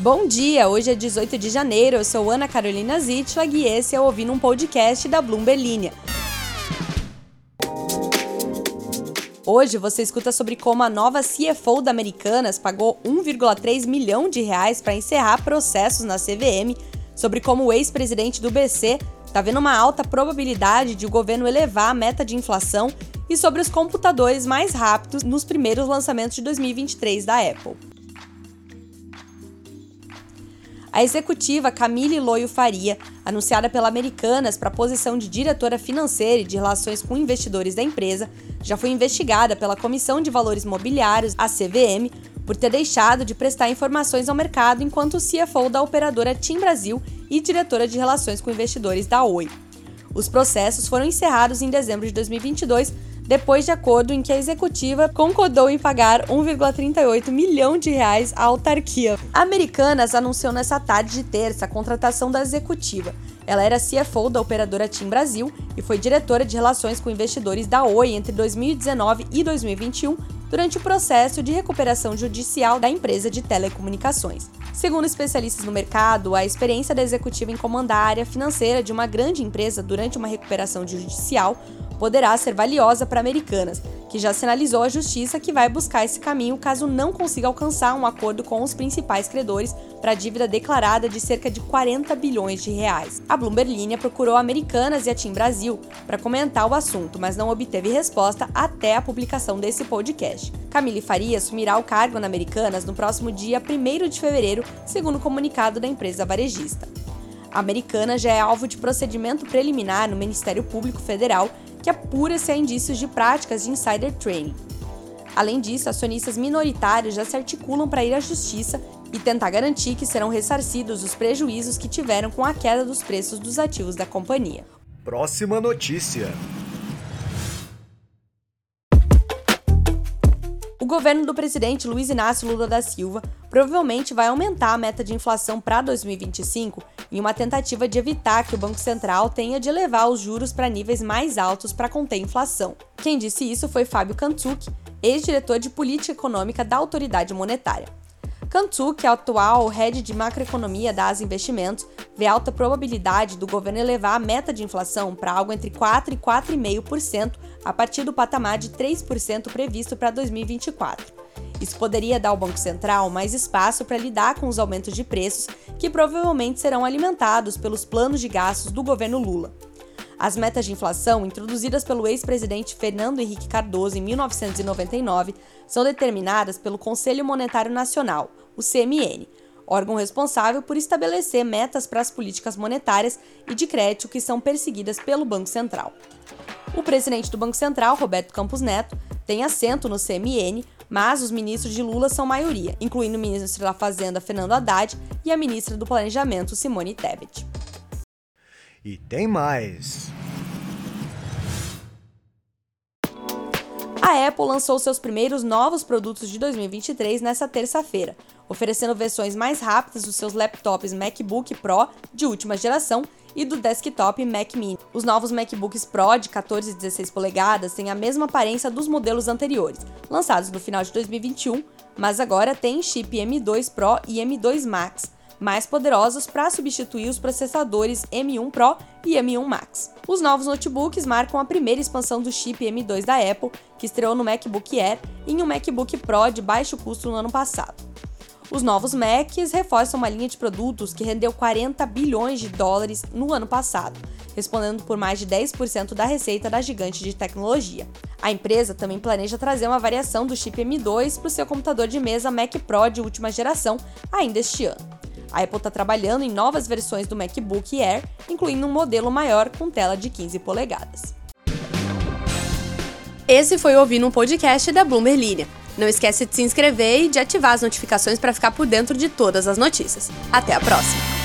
Bom dia, hoje é 18 de janeiro, eu sou Ana Carolina Zitlag e esse é Ouvindo um Podcast da Bloomberg Linha. Hoje você escuta sobre como a nova CFO da Americanas pagou 1,3 milhão de reais para encerrar processos na CVM, sobre como o ex-presidente do BC está vendo uma alta probabilidade de o governo elevar a meta de inflação e sobre os computadores mais rápidos nos primeiros lançamentos de 2023 da Apple. A executiva Camille Loyo Faria, anunciada pela Americanas para a posição de diretora financeira e de relações com investidores da empresa, já foi investigada pela Comissão de Valores Mobiliários, a CVM, por ter deixado de prestar informações ao mercado enquanto CFO da operadora Tim Brasil e diretora de relações com investidores da Oi. Os processos foram encerrados em dezembro de 2022 depois de acordo em que a executiva concordou em pagar 1,38 milhão de reais à autarquia. A Americanas anunciou nessa tarde de terça a contratação da executiva. Ela era CFO da operadora TIM Brasil e foi diretora de relações com investidores da Oi entre 2019 e 2021 durante o processo de recuperação judicial da empresa de telecomunicações. Segundo especialistas no mercado, a experiência da executiva em comandar a área financeira de uma grande empresa durante uma recuperação judicial poderá ser valiosa para Americanas, que já sinalizou à justiça que vai buscar esse caminho caso não consiga alcançar um acordo com os principais credores para a dívida declarada de cerca de 40 bilhões de reais. A Bloomberg Linha procurou Americanas e a Tim Brasil para comentar o assunto, mas não obteve resposta até a publicação desse podcast. Camille Faria assumirá o cargo na Americanas no próximo dia 1 de fevereiro, segundo o comunicado da empresa varejista. A Americana já é alvo de procedimento preliminar no Ministério Público Federal que apura se há indícios de práticas de insider trading. Além disso, acionistas minoritários já se articulam para ir à justiça e tentar garantir que serão ressarcidos os prejuízos que tiveram com a queda dos preços dos ativos da companhia. Próxima notícia. O governo do presidente Luiz Inácio Lula da Silva provavelmente vai aumentar a meta de inflação para 2025 em uma tentativa de evitar que o Banco Central tenha de elevar os juros para níveis mais altos para conter a inflação. Quem disse isso foi Fábio Kantsuk, ex-diretor de política econômica da autoridade monetária. Kantsuk, atual head de macroeconomia da Asa Investimentos, vê alta probabilidade do governo elevar a meta de inflação para algo entre 4 e 4,5% a partir do patamar de 3% previsto para 2024. Isso poderia dar ao Banco Central mais espaço para lidar com os aumentos de preços que provavelmente serão alimentados pelos planos de gastos do governo Lula. As metas de inflação, introduzidas pelo ex-presidente Fernando Henrique Cardoso em 1999, são determinadas pelo Conselho Monetário Nacional, o CMN, órgão responsável por estabelecer metas para as políticas monetárias e de crédito que são perseguidas pelo Banco Central. O presidente do Banco Central, Roberto Campos Neto, tem assento no CMN, mas os ministros de Lula são maioria, incluindo o ministro da Fazenda Fernando Haddad e a ministra do Planejamento Simone Tebet. E tem mais. A Apple lançou seus primeiros novos produtos de 2023 nesta terça-feira, oferecendo versões mais rápidas dos seus laptops MacBook Pro de última geração e do desktop Mac Mini. Os novos MacBooks Pro de 14 e 16 polegadas têm a mesma aparência dos modelos anteriores, lançados no final de 2021, mas agora têm chip M2 Pro e M2 Max, mais poderosos para substituir os processadores M1 Pro e M1 Max. Os novos notebooks marcam a primeira expansão do chip M2 da Apple, que estreou no MacBook Air em um MacBook Pro de baixo custo no ano passado. Os novos Macs reforçam uma linha de produtos que rendeu 40 bilhões de dólares no ano passado, respondendo por mais de 10% da receita da gigante de tecnologia. A empresa também planeja trazer uma variação do chip M2 para o seu computador de mesa Mac Pro de última geração ainda este ano. A Apple está trabalhando em novas versões do MacBook Air, incluindo um modelo maior com tela de 15 polegadas. Esse foi o Ouvindo um Podcast da Bloomberg Linha. Não esquece de se inscrever e de ativar as notificações para ficar por dentro de todas as notícias. Até a próxima!